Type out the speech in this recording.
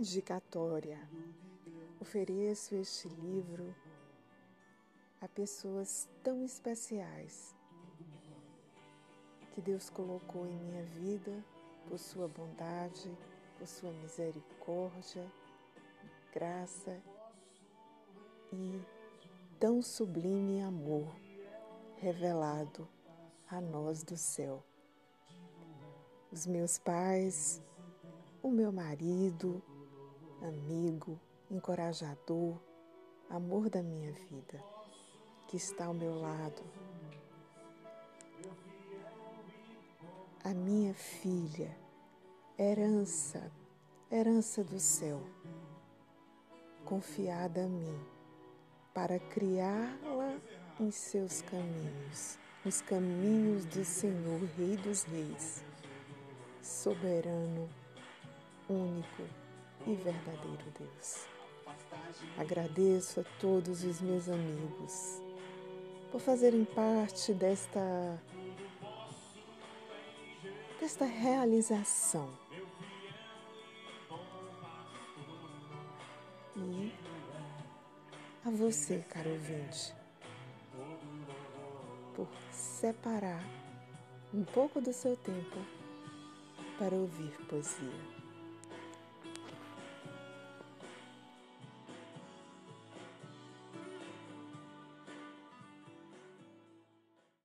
Dedicatória. Ofereço este livro a pessoas tão especiais que Deus colocou em minha vida por sua bondade, por sua misericórdia, graça e tão sublime amor revelado a nós do céu. Os meus pais, o meu marido, amigo, encorajador, amor da minha vida, que está ao meu lado. A minha filha, herança, herança do céu, confiada a mim, para criá-la em seus caminhos, nos caminhos do Senhor, Rei dos Reis, soberano, único e verdadeiro Deus. Agradeço a todos os meus amigos por fazerem parte desta desta realização. E a você, caro ouvinte, por separar um pouco do seu tempo para ouvir poesia.